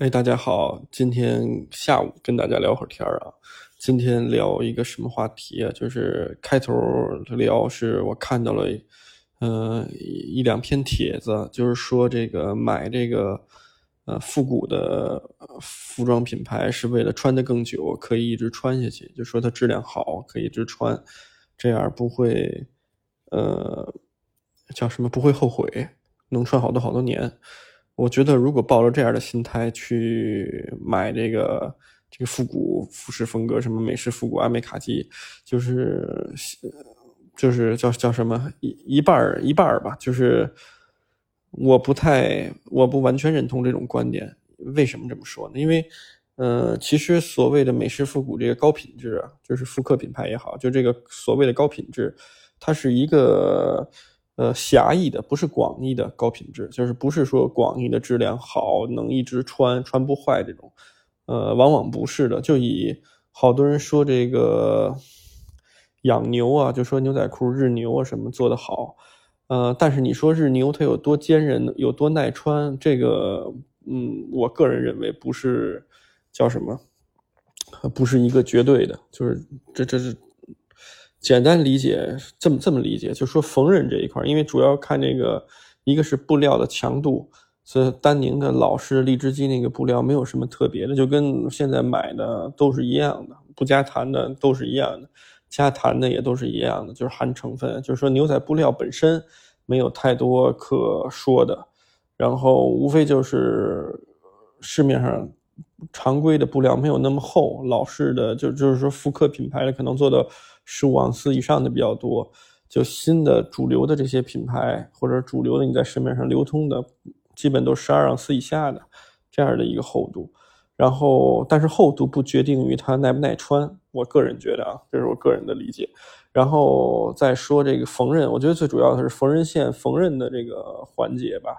哎，大家好，今天下午跟大家聊会儿天儿啊。今天聊一个什么话题啊？就是开头聊是我看到了，呃，一两篇帖子，就是说这个买这个呃复古的服装品牌是为了穿得更久，可以一直穿下去，就说它质量好，可以一直穿，这样不会呃叫什么不会后悔，能穿好多好多年。我觉得，如果抱着这样的心态去买这个这个复古服饰风格，什么美式复古、阿美卡基，就是就是叫叫什么一一半儿一半儿吧。就是我不太我不完全认同这种观点。为什么这么说呢？因为，呃，其实所谓的美式复古这个高品质啊，就是复刻品牌也好，就这个所谓的高品质，它是一个。呃，狭义的不是广义的高品质，就是不是说广义的质量好，能一直穿穿不坏这种，呃，往往不是的。就以好多人说这个养牛啊，就说牛仔裤日牛啊什么做的好，呃，但是你说日牛它有多坚韧，有多耐穿，这个，嗯，我个人认为不是叫什么，不是一个绝对的，就是这这是。简单理解，这么这么理解，就说缝纫这一块，因为主要看这个，一个是布料的强度，所以丹宁的老式荔枝机那个布料没有什么特别的，就跟现在买的都是一样的，不加弹的都是一样的，加弹的也都是一样的，就是含成分，就是说牛仔布料本身没有太多可说的，然后无非就是市面上常规的布料没有那么厚，老式的就就是说复刻品牌的可能做的。十五盎司以上的比较多，就新的主流的这些品牌或者主流的你在市面上流通的，基本都十二盎司以下的这样的一个厚度。然后，但是厚度不决定于它耐不耐穿，我个人觉得啊，这是我个人的理解。然后再说这个缝纫，我觉得最主要的是缝纫线缝纫的这个环节吧。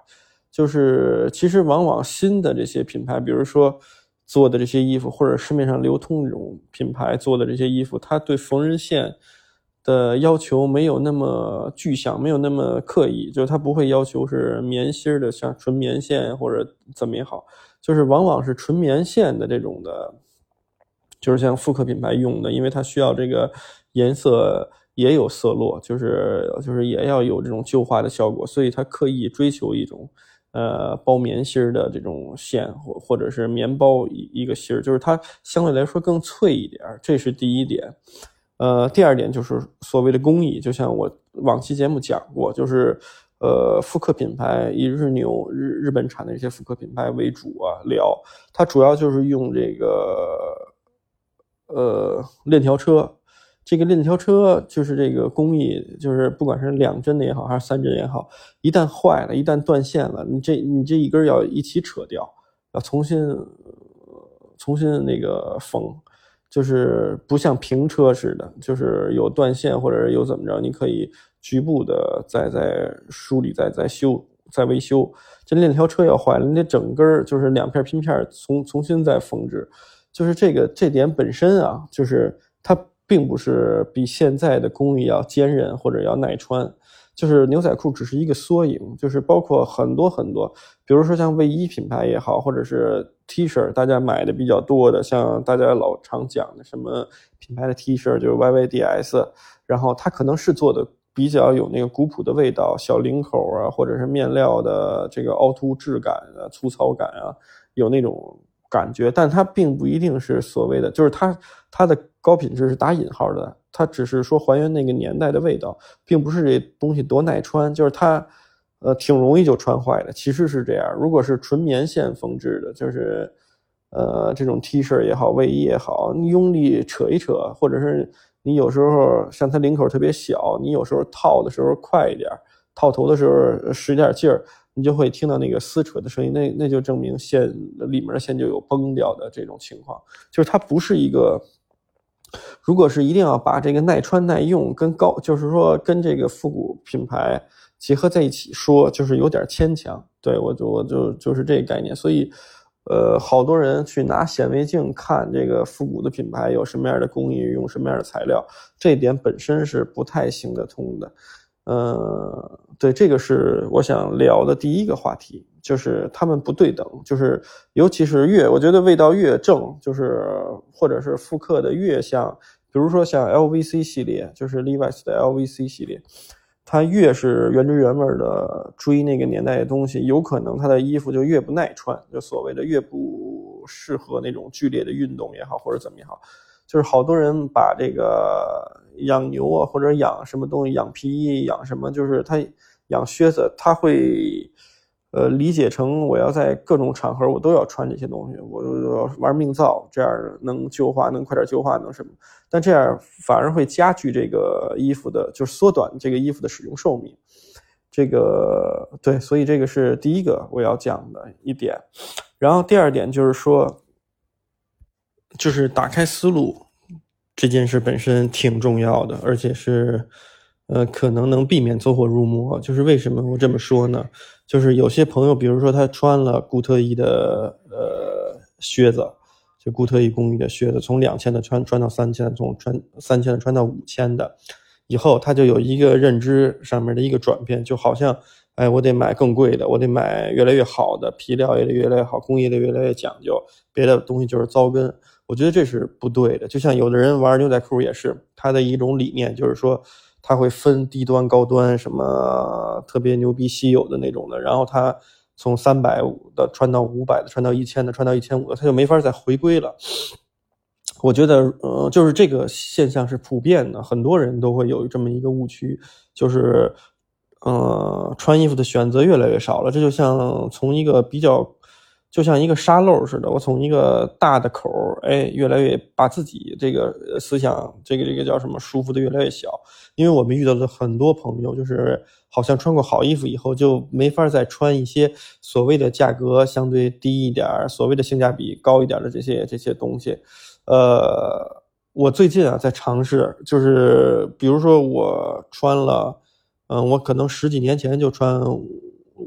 就是其实往往新的这些品牌，比如说。做的这些衣服，或者市面上流通这种品牌做的这些衣服，它对缝纫线的要求没有那么具象，没有那么刻意，就是它不会要求是棉芯的，像纯棉线或者怎么也好，就是往往是纯棉线的这种的，就是像复刻品牌用的，因为它需要这个颜色也有色落，就是就是也要有这种旧化的效果，所以它刻意追求一种。呃，包棉芯儿的这种线，或或者是棉包一一个芯儿，就是它相对来说更脆一点，这是第一点。呃，第二点就是所谓的工艺，就像我往期节目讲过，就是呃，复刻品牌以日牛日日本产的这些复刻品牌为主啊，聊它主要就是用这个呃链条车。这个链条车就是这个工艺，就是不管是两针的也好，还是三针也好，一旦坏了，一旦断线了，你这你这一根要一起扯掉，要重新重新那个缝，就是不像平车似的，就是有断线或者有怎么着，你可以局部的再再梳理、再再修、再维修。这链条车要坏了，你得整根就是两片拼片重重新再缝制，就是这个这点本身啊，就是它。并不是比现在的工艺要坚韧或者要耐穿，就是牛仔裤只是一个缩影，就是包括很多很多，比如说像卫衣品牌也好，或者是 T 恤，大家买的比较多的，像大家老常讲的什么品牌的 T 恤，就是 YYDS，然后它可能是做的比较有那个古朴的味道，小领口啊，或者是面料的这个凹凸质感啊、粗糙感啊，有那种。感觉，但它并不一定是所谓的，就是它它的高品质是打引号的，它只是说还原那个年代的味道，并不是这东西多耐穿，就是它，呃，挺容易就穿坏的。其实是这样，如果是纯棉线缝制的，就是，呃，这种 T 恤也好，卫衣也好，你用力扯一扯，或者是你有时候像它领口特别小，你有时候套的时候快一点，套头的时候使点劲儿。你就会听到那个撕扯的声音，那那就证明线里面的线就有崩掉的这种情况，就是它不是一个。如果是一定要把这个耐穿耐用跟高，就是说跟这个复古品牌结合在一起说，就是有点牵强。对我就我就就是这个概念，所以，呃，好多人去拿显微镜看这个复古的品牌有什么样的工艺，用什么样的材料，这点本身是不太行得通的。呃，对，这个是我想聊的第一个话题，就是他们不对等，就是尤其是越，我觉得味道越正，就是或者是复刻的越像，比如说像 LVC 系列，就是 Levi's 的 LVC 系列，它越是原汁原味的追那个年代的东西，有可能它的衣服就越不耐穿，就所谓的越不适合那种剧烈的运动也好，或者怎么也好，就是好多人把这个养牛啊，或者养什么东西，养皮衣，养什么，就是他养靴子，他会。呃，理解成我要在各种场合我都要穿这些东西，我要玩命造，这样能旧化，能快点旧化，能什么？但这样反而会加剧这个衣服的，就是缩短这个衣服的使用寿命。这个对，所以这个是第一个我要讲的一点。然后第二点就是说，就是打开思路这件事本身挺重要的，而且是。呃，可能能避免走火入魔，就是为什么我这么说呢？就是有些朋友，比如说他穿了固特异的呃靴子，就固特异工艺的靴子，从两千的穿穿到三千，从穿三千的穿到五千的，以后他就有一个认知上面的一个转变，就好像，哎，我得买更贵的，我得买越来越好的皮料，也得越来越好，工艺得越来越讲究，别的东西就是糟根。我觉得这是不对的。就像有的人玩牛仔裤也是，他的一种理念就是说。他会分低端、高端，什么特别牛逼、稀有的那种的，然后他从三百五的穿到五百的，穿到一千的，穿到一千五的，他就没法再回归了。我觉得，呃，就是这个现象是普遍的，很多人都会有这么一个误区，就是，呃，穿衣服的选择越来越少了。这就像从一个比较。就像一个沙漏似的，我从一个大的口，哎，越来越把自己这个思想，这个这个叫什么，舒服的越来越小。因为我们遇到了很多朋友，就是好像穿过好衣服以后，就没法再穿一些所谓的价格相对低一点、所谓的性价比高一点的这些这些东西。呃，我最近啊在尝试，就是比如说我穿了，嗯，我可能十几年前就穿。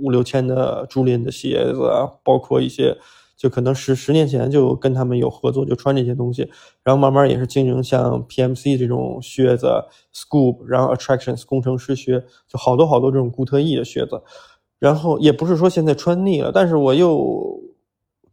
五六千的朱林的鞋子啊，包括一些，就可能十十年前就跟他们有合作，就穿这些东西，然后慢慢也是经营像 PMC 这种靴子，Scoop，然后 Attractions 工程师靴，就好多好多这种固特异的靴子，然后也不是说现在穿腻了，但是我又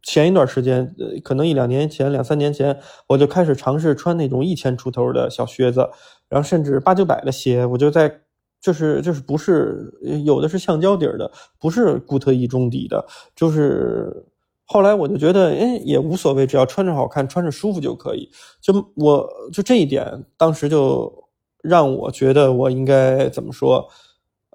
前一段时间，呃，可能一两年前、两三年前，我就开始尝试穿那种一千出头的小靴子，然后甚至八九百的鞋，我就在。就是就是不是有的是橡胶底儿的，不是固特异中底的。就是后来我就觉得，哎，也无所谓，只要穿着好看，穿着舒服就可以。就我就这一点，当时就让我觉得我应该怎么说？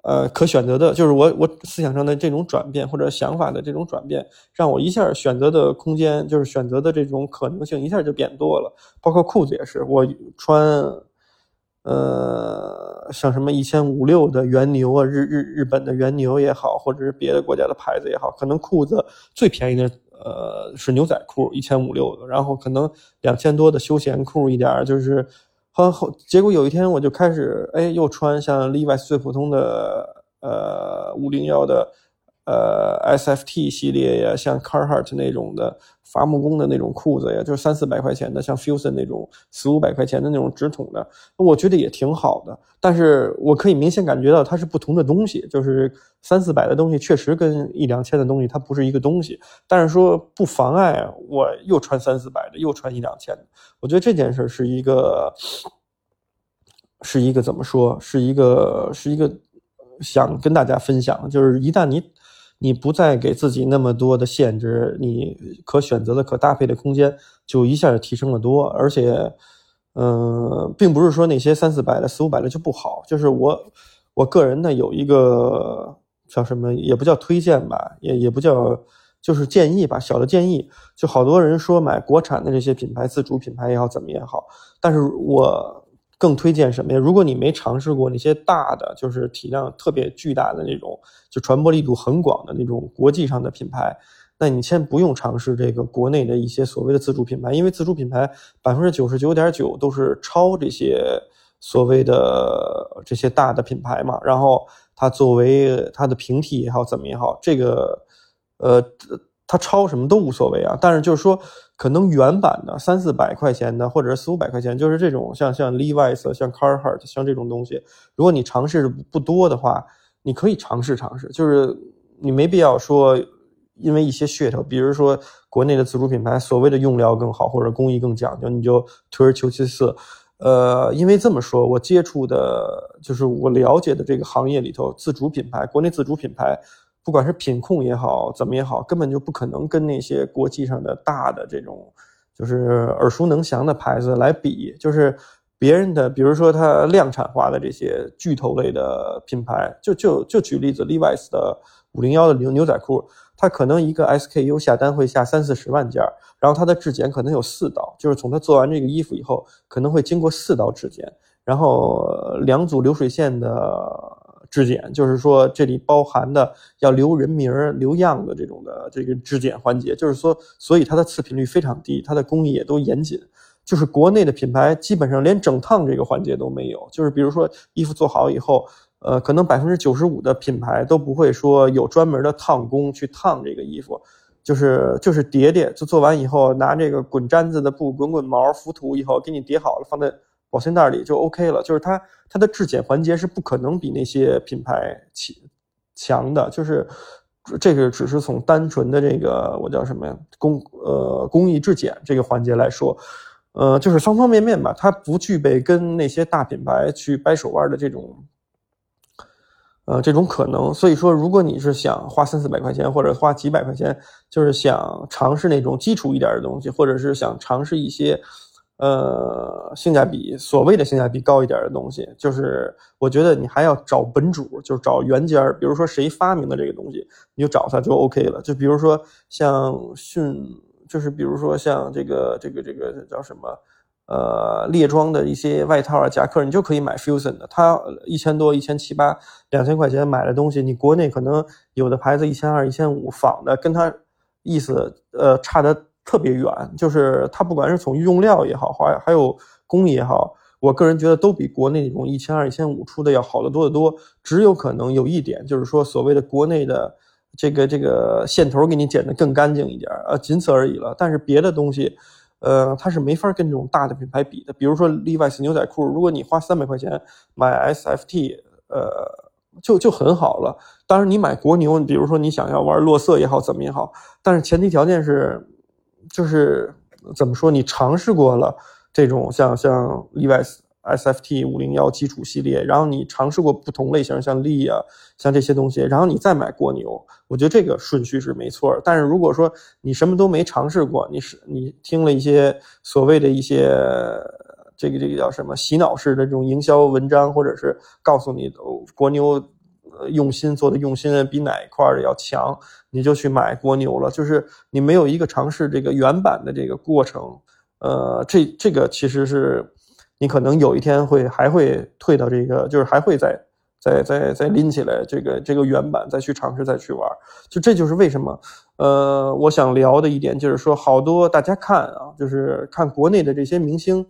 呃，可选择的，就是我我思想上的这种转变或者想法的这种转变，让我一下选择的空间，就是选择的这种可能性一下就变多了。包括裤子也是，我穿。呃，像什么一千五六的原牛啊，日日日本的原牛也好，或者是别的国家的牌子也好，可能裤子最便宜的呃是牛仔裤，一千五六的，然后可能两千多的休闲裤一点，就是后后结果有一天我就开始哎又穿像 Levi's 最普通的呃五零幺的。呃，SFT 系列呀，像 Carhartt 那种的伐木工的那种裤子呀，就是三四百块钱的，像 Fusion 那种四五百块钱的那种直筒的，我觉得也挺好的。但是我可以明显感觉到它是不同的东西，就是三四百的东西确实跟一两千的东西它不是一个东西。但是说不妨碍我又穿三四百的，又穿一两千的。我觉得这件事是一个，是一个怎么说？是一个是一个想跟大家分享，就是一旦你。你不再给自己那么多的限制，你可选择的、可搭配的空间就一下就提升了多。而且，嗯，并不是说那些三四百的、四五百的就不好。就是我，我个人呢有一个叫什么，也不叫推荐吧，也也不叫，就是建议吧，小的建议。就好多人说买国产的这些品牌、自主品牌也好，怎么也好，但是我。更推荐什么呀？如果你没尝试过那些大的，就是体量特别巨大的那种，就传播力度很广的那种国际上的品牌，那你先不用尝试这个国内的一些所谓的自主品牌，因为自主品牌百分之九十九点九都是抄这些所谓的这些大的品牌嘛。然后它作为它的平替也好，怎么也好，这个呃。它抄什么都无所谓啊，但是就是说，可能原版的三四百块钱的，或者是四五百块钱，就是这种像像 Levi's、像 Carhartt、像这种东西，如果你尝试不多的话，你可以尝试尝试，就是你没必要说因为一些噱头，比如说国内的自主品牌所谓的用料更好或者工艺更讲究，你就退而求其次。呃，因为这么说，我接触的就是我了解的这个行业里头，自主品牌，国内自主品牌，不管是品控也好，怎么也好，根本就不可能跟那些国际上的大的这种就是耳熟能详的牌子来比。就是别人的，比如说它量产化的这些巨头类的品牌，就就就举例子，Levi's 的五零幺的牛牛仔裤。它可能一个 SKU 下单会下三四十万件，然后它的质检可能有四道，就是从它做完这个衣服以后，可能会经过四道质检，然后两组流水线的质检，就是说这里包含的要留人名、留样的这种的这个质检环节，就是说，所以它的次品率非常低，它的工艺也都严谨，就是国内的品牌基本上连整烫这个环节都没有，就是比如说衣服做好以后。呃，可能百分之九十五的品牌都不会说有专门的烫工去烫这个衣服，就是就是叠叠，就做完以后拿这个滚毡子的布滚滚毛浮土以后给你叠好了，放在保鲜袋里就 OK 了。就是它它的质检环节是不可能比那些品牌强强的，就是这个只是从单纯的这个我叫什么呀工呃工艺质检这个环节来说，呃就是方方面面吧，它不具备跟那些大品牌去掰手腕的这种。呃，这种可能，所以说，如果你是想花三四百块钱，或者花几百块钱，就是想尝试那种基础一点的东西，或者是想尝试一些，呃，性价比所谓的性价比高一点的东西，就是我觉得你还要找本主，就是找原件儿，比如说谁发明的这个东西，你就找他就 OK 了。就比如说像迅，就是比如说像这个这个这个叫什么？呃，猎装的一些外套啊、夹克，你就可以买 Fusion 的，它一千多、一千七八、两千块钱买的东西，你国内可能有的牌子一千二、一千五仿的，跟它意思呃差的特别远，就是它不管是从用料也好，还还有工艺也好，我个人觉得都比国内那种一千二、一千五出的要好得多得多。只有可能有一点，就是说所谓的国内的这个这个线头给你剪得更干净一点，呃，仅此而已了。但是别的东西。呃，它是没法跟这种大的品牌比的。比如说 Levi's 牛仔裤，如果你花三百块钱买 SFT，呃，就就很好了。当然，你买国牛，比如说你想要玩落色也好，怎么也好，但是前提条件是，就是怎么说，你尝试过了这种像像 Levi's。SFT 五零幺基础系列，然后你尝试过不同类型，像利啊，像这些东西，然后你再买国牛，我觉得这个顺序是没错。但是如果说你什么都没尝试过，你是你听了一些所谓的一些这个这个叫什么洗脑式的这种营销文章，或者是告诉你国牛用心做的用心比哪一块的要强，你就去买蜗牛了，就是你没有一个尝试这个原版的这个过程，呃，这这个其实是。你可能有一天会还会退到这个，就是还会再再再再拎起来这个这个原版，再去尝试再去玩。就这就是为什么，呃，我想聊的一点就是说，好多大家看啊，就是看国内的这些明星，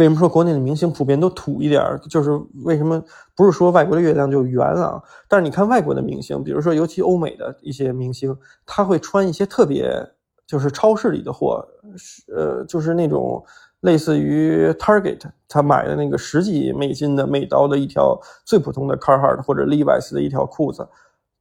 为什么说国内的明星普遍都土一点？就是为什么不是说外国的月亮就圆啊？但是你看外国的明星，比如说尤其欧美的一些明星，他会穿一些特别就是超市里的货，呃，就是那种。类似于 Target，他买的那个十几美金的美刀的一条最普通的 Carhartt 或者 Levi's 的一条裤子，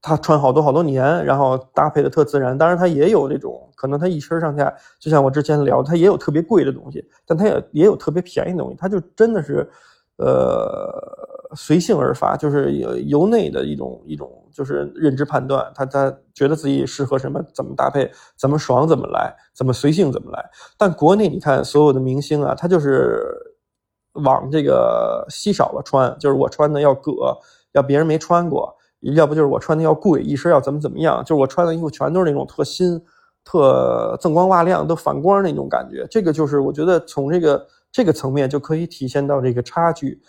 他穿好多好多年，然后搭配的特自然。当然，他也有这种可能，他一身上下，就像我之前聊，他也有特别贵的东西，但他也也有特别便宜的东西，他就真的是，呃。随性而发，就是由由内的一种一种，就是认知判断，他他觉得自己适合什么，怎么搭配，怎么爽怎么来，怎么随性怎么来。但国内你看所有的明星啊，他就是往这个稀少了穿，就是我穿的要葛，要别人没穿过，要不就是我穿的要贵，一身要怎么怎么样，就是我穿的衣服全都是那种特新、特锃光瓦亮、都反光那种感觉。这个就是我觉得从这个这个层面就可以体现到这个差距。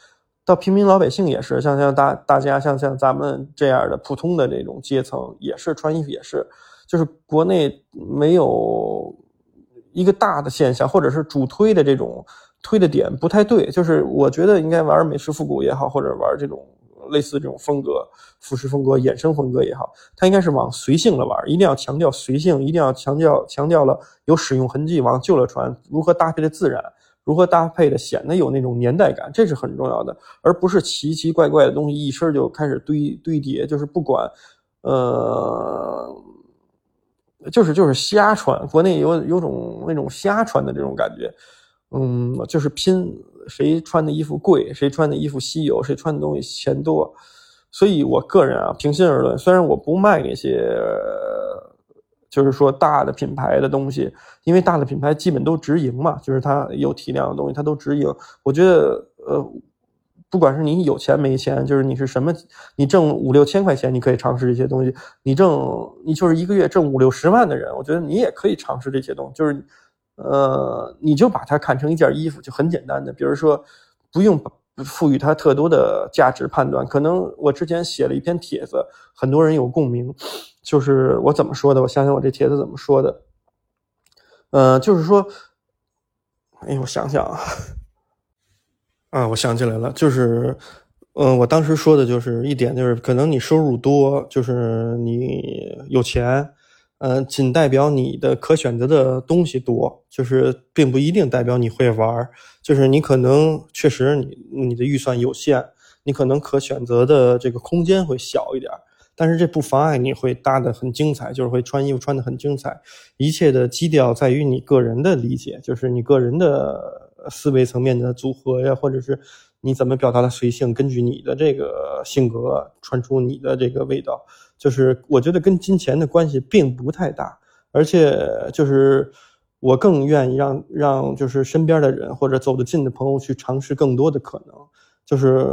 到平民老百姓也是，像像大大家像像咱们这样的普通的这种阶层，也是穿衣服也是，就是国内没有一个大的现象，或者是主推的这种推的点不太对。就是我觉得应该玩美式复古也好，或者玩这种类似这种风格、服饰风格、衍生风格也好，它应该是往随性了玩，一定要强调随性，一定要强调强调了有使用痕迹，往旧了穿，如何搭配的自然。如何搭配的显得有那种年代感，这是很重要的，而不是奇奇怪怪的东西一身就开始堆堆叠。就是不管，呃，就是就是瞎穿，国内有有种那种瞎穿的这种感觉，嗯，就是拼谁穿的衣服贵，谁穿的衣服稀有，谁穿的东西钱多。所以我个人啊，平心而论，虽然我不卖那些，就是说大的品牌的东西，因为大的品牌基本都直营嘛，就是它有体量的东西，它都直营。我觉得，呃。不管是你有钱没钱，就是你是什么，你挣五六千块钱，你可以尝试这些东西；你挣你就是一个月挣五六十万的人，我觉得你也可以尝试这些东西。就是，呃，你就把它看成一件衣服，就很简单的。比如说，不用赋予它特多的价值判断。可能我之前写了一篇帖子，很多人有共鸣。就是我怎么说的？我想想，我这帖子怎么说的？呃，就是说，哎，我想想啊。啊，我想起来了，就是，嗯，我当时说的就是一点，就是可能你收入多，就是你有钱，嗯，仅代表你的可选择的东西多，就是并不一定代表你会玩就是你可能确实你你的预算有限，你可能可选择的这个空间会小一点，但是这不妨碍你会搭的很精彩，就是会穿衣服穿的很精彩，一切的基调在于你个人的理解，就是你个人的。思维层面的组合呀，或者是你怎么表达的随性，根据你的这个性格穿出你的这个味道，就是我觉得跟金钱的关系并不太大，而且就是我更愿意让让就是身边的人或者走得近的朋友去尝试更多的可能，就是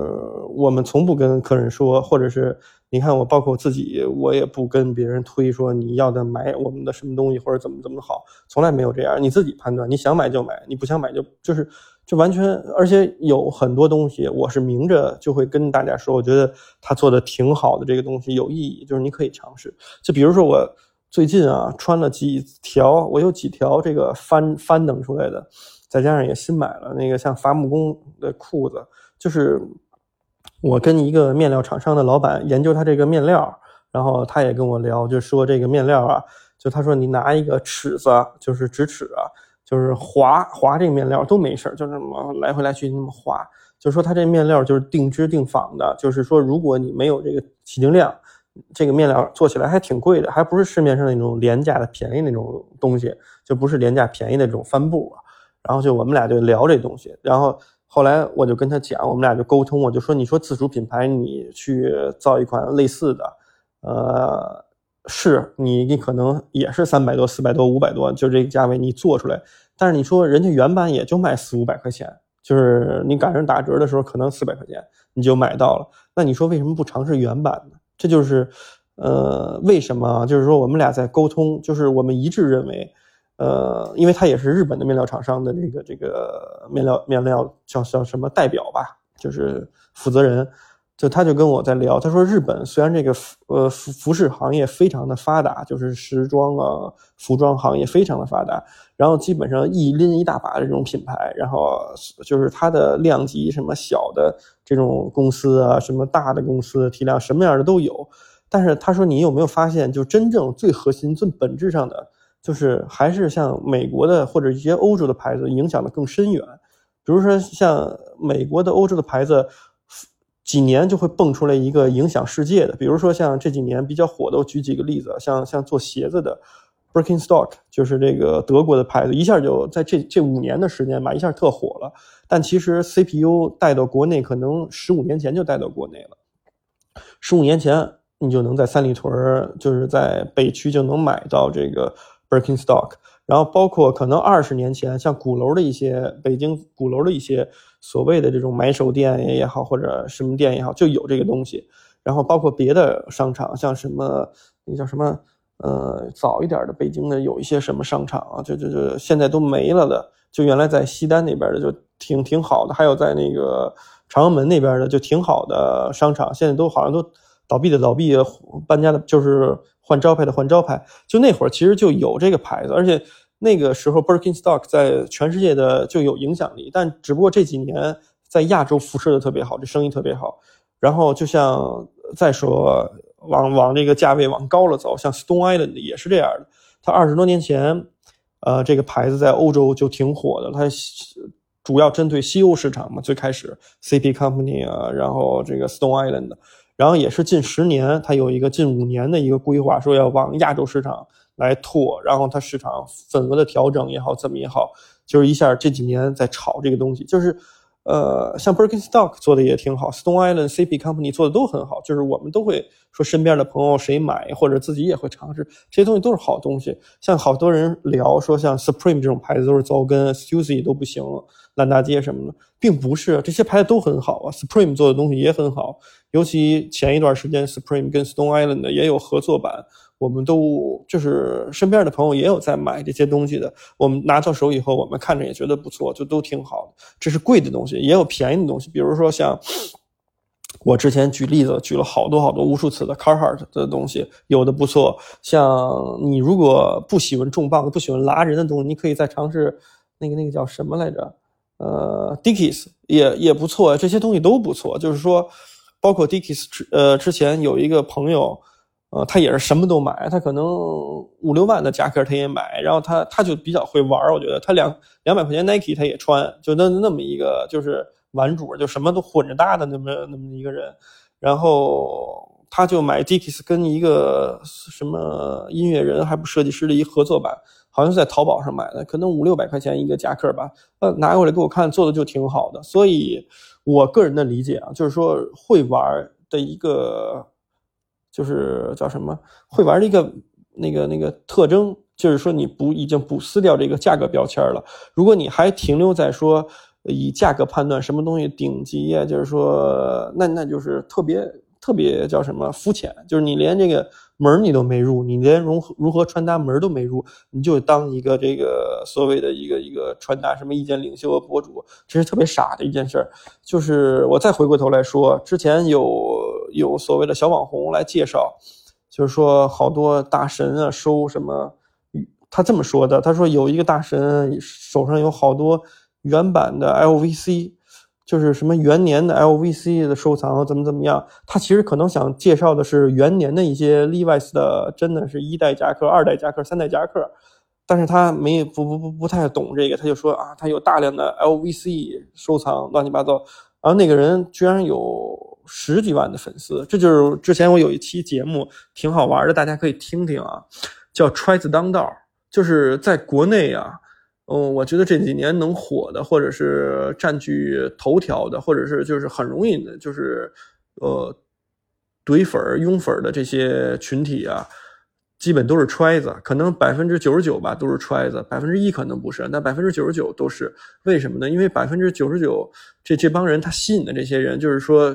我们从不跟客人说，或者是。你看我，包括我自己，我也不跟别人推说你要的买我们的什么东西或者怎么怎么好，从来没有这样。你自己判断，你想买就买，你不想买就就是就完全。而且有很多东西，我是明着就会跟大家说，我觉得他做的挺好的，这个东西有意义，就是你可以尝试。就比如说我最近啊，穿了几条，我有几条这个翻翻腾出来的，再加上也新买了那个像伐木工的裤子，就是。我跟一个面料厂商的老板研究他这个面料，然后他也跟我聊，就说这个面料啊，就他说你拿一个尺子，就是直尺啊，就是划划这个面料都没事就这么来回来去那么划。就说他这面料就是定制定仿的，就是说如果你没有这个起订量，这个面料做起来还挺贵的，还不是市面上那种廉价的便宜那种东西，就不是廉价便宜的这种帆布。然后就我们俩就聊这东西，然后。后来我就跟他讲，我们俩就沟通，我就说，你说自主品牌，你去造一款类似的，呃，是你你可能也是三百多、四百多、五百多，就这个价位你做出来，但是你说人家原版也就卖四五百块钱，就是你赶上打折的时候可能四百块钱你就买到了，那你说为什么不尝试原版呢？这就是，呃，为什么？就是说我们俩在沟通，就是我们一致认为。呃，因为他也是日本的面料厂商的这个这个面料面料叫叫什么代表吧，就是负责人，就他就跟我在聊，他说日本虽然这个服呃服服饰行业非常的发达，就是时装啊服装行业非常的发达，然后基本上一拎一大把的这种品牌，然后就是它的量级什么小的这种公司啊，什么大的公司体量什么样的都有，但是他说你有没有发现，就真正最核心最本质上的。就是还是像美国的或者一些欧洲的牌子影响的更深远，比如说像美国的、欧洲的牌子，几年就会蹦出来一个影响世界的。比如说像这几年比较火的，我举几个例子，像像做鞋子的 Birkenstock，就是这个德国的牌子，一下就在这这五年的时间吧，一下特火了。但其实 CPU 带到国内，可能十五年前就带到国内了。十五年前，你就能在三里屯，就是在北区就能买到这个。Birkenstock，然后包括可能二十年前，像鼓楼的一些北京鼓楼的一些所谓的这种买手店也好，或者什么店也好，就有这个东西。然后包括别的商场，像什么那个叫什么呃早一点的北京的有一些什么商场啊，就就就现在都没了的。就原来在西单那边的就挺挺好的，还有在那个朝阳门那边的就挺好的商场，现在都好像都倒闭的倒闭，搬家的就是。换招牌的换招牌，就那会儿其实就有这个牌子，而且那个时候 Birkenstock 在全世界的就有影响力，但只不过这几年在亚洲辐射的特别好，这生意特别好。然后就像再说往往这个价位往高了走，像 Stone Island 也是这样的。它二十多年前，呃，这个牌子在欧洲就挺火的，它主要针对西欧市场嘛，最开始 CP Company 啊，然后这个 Stone Island。然后也是近十年，它有一个近五年的一个规划，说要往亚洲市场来拓，然后它市场份额的调整也好，怎么也好，就是一下这几年在炒这个东西，就是。呃，像 Birkenstock 做的也挺好，Stone Island CP Company 做的都很好，就是我们都会说身边的朋友谁买或者自己也会尝试，这些东西都是好东西。像好多人聊说像 Supreme 这种牌子都是糟根，Stussy 都不行，烂大街什么的，并不是，这些牌子都很好啊，Supreme 做的东西也很好，尤其前一段时间 Supreme 跟 Stone Island 的也有合作版。我们都就是身边的朋友也有在买这些东西的，我们拿到手以后，我们看着也觉得不错，就都挺好的。这是贵的东西，也有便宜的东西，比如说像我之前举例子举了好多好多无数次的 Carhartt 的东西，有的不错。像你如果不喜欢重磅、不喜欢拉人的东西，你可以再尝试那个那个叫什么来着？呃，Dickies 也也不错，这些东西都不错。就是说，包括 Dickies 之呃之前有一个朋友。呃，他也是什么都买，他可能五六万的夹克他也买，然后他他就比较会玩我觉得。他两两百块钱 Nike 他也穿，就那那么一个就是玩主，就什么都混着搭的那么那么一个人，然后他就买 Dickies 跟一个什么音乐人还不设计师的一合作版，好像是在淘宝上买的，可能五六百块钱一个夹克吧，呃，拿过来给我看，做的就挺好的，所以我个人的理解啊，就是说会玩的一个。就是叫什么会玩的一个那个那个特征，就是说你不已经不撕掉这个价格标签了。如果你还停留在说以价格判断什么东西顶级呀，就是说那那就是特别特别叫什么肤浅，就是你连这个。门你都没入，你连如何如何穿搭门都没入，你就当一个这个所谓的一个一个穿搭什么意见领袖博主，这是特别傻的一件事。就是我再回过头来说，之前有有所谓的小网红来介绍，就是说好多大神啊收什么，他这么说的，他说有一个大神手上有好多原版的 LVC。就是什么元年的 LVC 的收藏怎么怎么样？他其实可能想介绍的是元年的一些 Levi's 的，真的是一代夹克、二代夹克、三代夹克，但是他没不不不不太懂这个，他就说啊，他有大量的 LVC 收藏，乱七八糟。然后那个人居然有十几万的粉丝，这就是之前我有一期节目挺好玩的，大家可以听听啊，叫揣子当道，就是在国内啊。嗯，我觉得这几年能火的，或者是占据头条的，或者是就是很容易的，就是呃怼粉儿、拥粉儿的这些群体啊，基本都是揣子，可能百分之九十九吧都是揣子，百分之一可能不是，但百分之九十九都是。为什么呢？因为百分之九十九这这帮人他吸引的这些人，就是说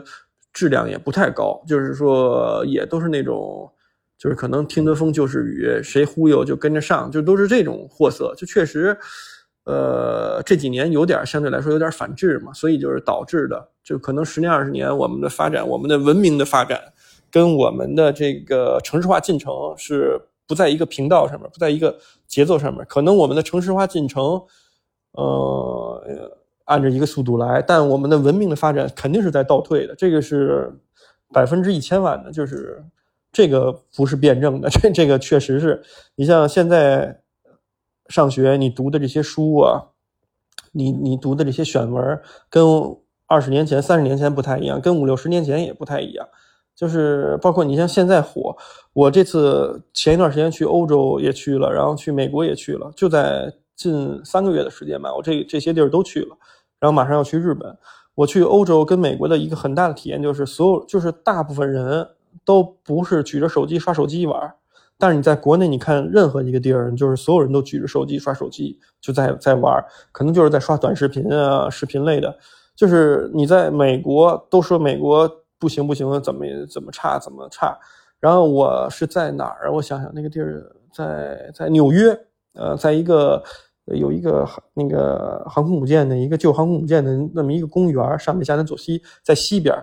质量也不太高，就是说也都是那种。就是可能听得风就是雨，谁忽悠就跟着上，就都是这种货色，就确实，呃，这几年有点相对来说有点反制嘛，所以就是导致的，就可能十年二十年我们的发展，我们的文明的发展，跟我们的这个城市化进程是不在一个频道上面，不在一个节奏上面，可能我们的城市化进程，呃，按着一个速度来，但我们的文明的发展肯定是在倒退的，这个是百分之一千万的，就是。这个不是辩证的，这 这个确实是你像现在上学你读的这些书啊，你你读的这些选文，跟二十年前、三十年前不太一样，跟五六十年前也不太一样。就是包括你像现在火，我这次前一段时间去欧洲也去了，然后去美国也去了，就在近三个月的时间吧，我这这些地儿都去了，然后马上要去日本。我去欧洲跟美国的一个很大的体验就是，所有就是大部分人。都不是举着手机刷手机玩，但是你在国内，你看任何一个地儿，就是所有人都举着手机刷手机，就在在玩，可能就是在刷短视频啊，视频类的。就是你在美国都说美国不行不行，怎么怎么差怎么差。然后我是在哪儿啊？我想想，那个地儿在在纽约，呃，在一个有一个那个航空母舰的一个旧航空母舰的那么一个公园，上面下南左西，在西边。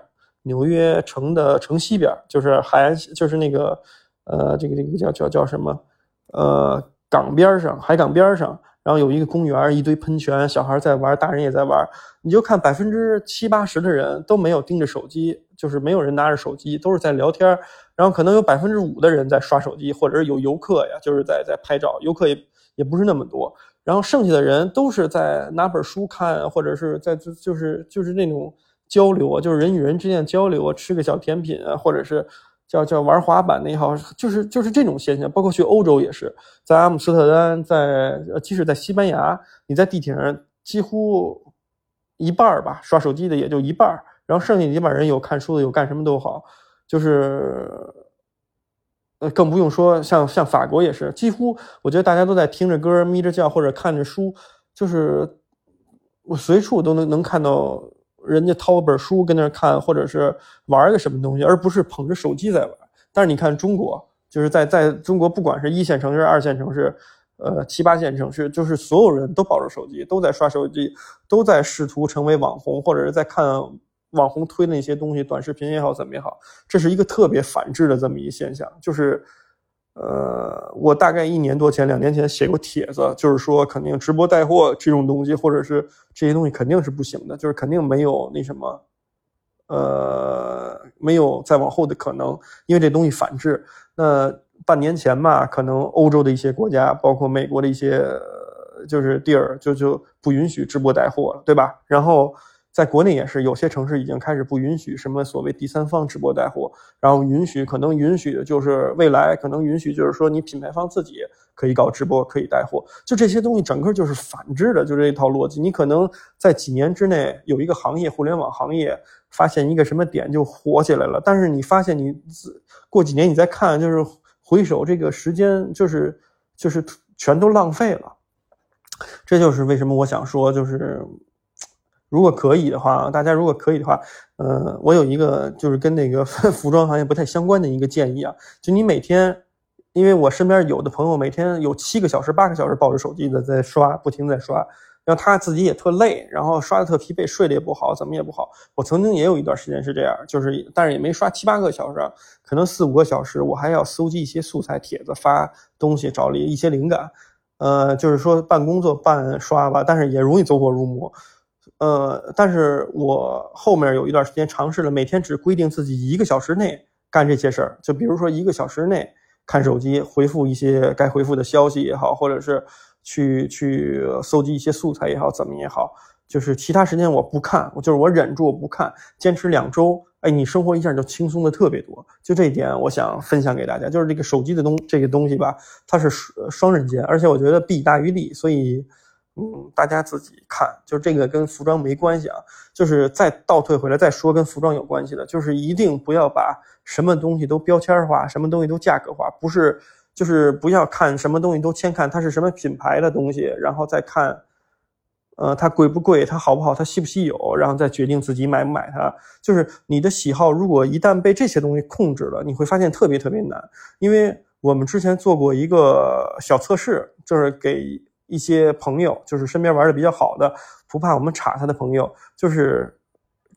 纽约城的城西边，就是海岸，就是那个，呃，这个这个叫叫叫什么，呃，港边上，海港边上，然后有一个公园，一堆喷泉，小孩在玩，大人也在玩。你就看百分之七八十的人都没有盯着手机，就是没有人拿着手机，都是在聊天。然后可能有百分之五的人在刷手机，或者是有游客呀，就是在在拍照，游客也也不是那么多。然后剩下的人都是在拿本书看，或者是在就就是就是那种。交流啊，就是人与人之间交流啊，吃个小甜品啊，或者是叫叫玩滑板的也好，就是就是这种现象。包括去欧洲也是，在阿姆斯特丹，在即使在西班牙，你在地铁上几乎一半吧，刷手机的也就一半然后剩下一半人有看书的，有干什么都好，就是呃，更不用说像像法国也是，几乎我觉得大家都在听着歌、眯着觉或者看着书，就是我随处都能能看到。人家掏本书跟那看，或者是玩个什么东西，而不是捧着手机在玩。但是你看中国，就是在在中国，不管是一线城市、二线城市，呃，七八线城市，就是所有人都抱着手机，都在刷手机，都在试图成为网红，或者是在看网红推的那些东西，短视频也好，怎么也好，这是一个特别反制的这么一个现象，就是。呃，我大概一年多前、两年前写过帖子，就是说肯定直播带货这种东西，或者是这些东西肯定是不行的，就是肯定没有那什么，呃，没有再往后的可能，因为这东西反制。那半年前吧，可能欧洲的一些国家，包括美国的一些就是地儿，就就不允许直播带货了，对吧？然后。在国内也是，有些城市已经开始不允许什么所谓第三方直播带货，然后允许可能允许的就是未来可能允许就是说你品牌方自己可以搞直播，可以带货，就这些东西整个就是反制的，就这一套逻辑。你可能在几年之内有一个行业，互联网行业发现一个什么点就火起来了，但是你发现你过几年你再看，就是回首这个时间，就是就是全都浪费了。这就是为什么我想说就是。如果可以的话，大家如果可以的话，呃，我有一个就是跟那个 服装行业不太相关的一个建议啊，就你每天，因为我身边有的朋友每天有七个小时、八个小时抱着手机的在刷，不停在刷，然后他自己也特累，然后刷的特疲惫，睡得也不好，怎么也不好。我曾经也有一段时间是这样，就是但是也没刷七八个小时，可能四五个小时，我还要搜集一些素材帖子，发东西，找了一些灵感，呃，就是说半工作半刷吧，但是也容易走火入魔。呃，但是我后面有一段时间尝试了，每天只规定自己一个小时内干这些事儿。就比如说一个小时内看手机，回复一些该回复的消息也好，或者是去去搜集一些素材也好，怎么也好，就是其他时间我不看，我就是我忍住我不看，坚持两周，哎，你生活一下就轻松的特别多。就这一点，我想分享给大家，就是这个手机的东这个东西吧，它是双刃剑，而且我觉得弊大于利，所以。嗯，大家自己看，就这个跟服装没关系啊。就是再倒退回来再说跟服装有关系的，就是一定不要把什么东西都标签化，什么东西都价格化，不是，就是不要看什么东西都先看它是什么品牌的东西，然后再看，呃，它贵不贵，它好不好，它稀不稀有，然后再决定自己买不买它。就是你的喜好，如果一旦被这些东西控制了，你会发现特别特别难。因为我们之前做过一个小测试，就是给。一些朋友就是身边玩的比较好的，不怕我们查他的朋友，就是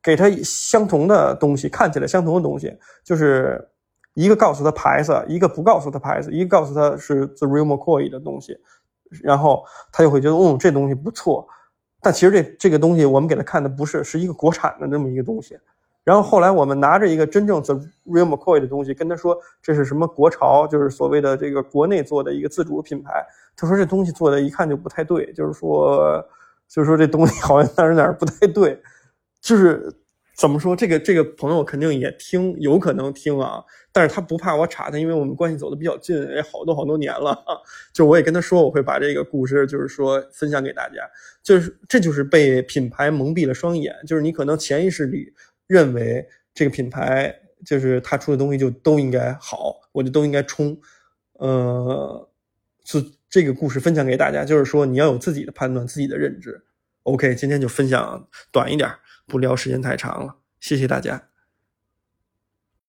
给他相同的东西，看起来相同的东西，就是一个告诉他牌子，一个不告诉他牌子，一个告诉他是 The Real McCoy 的东西，然后他就会觉得，嗯，这东西不错。但其实这这个东西我们给他看的不是，是一个国产的那么一个东西。然后后来我们拿着一个真正 The Real McCoy 的东西跟他说，这是什么国潮，就是所谓的这个国内做的一个自主品牌。他说这东西做的一看就不太对，就是说，就是说这东西好像哪儿哪儿不太对，就是怎么说？这个这个朋友肯定也听，有可能听啊，但是他不怕我查他，因为我们关系走的比较近，也好多好多年了。就我也跟他说，我会把这个故事，就是说分享给大家，就是这就是被品牌蒙蔽了双眼，就是你可能潜意识里。认为这个品牌就是他出的东西就都应该好，我就都应该冲。呃，就这个故事分享给大家，就是说你要有自己的判断，自己的认知。OK，今天就分享短一点，不聊时间太长了，谢谢大家。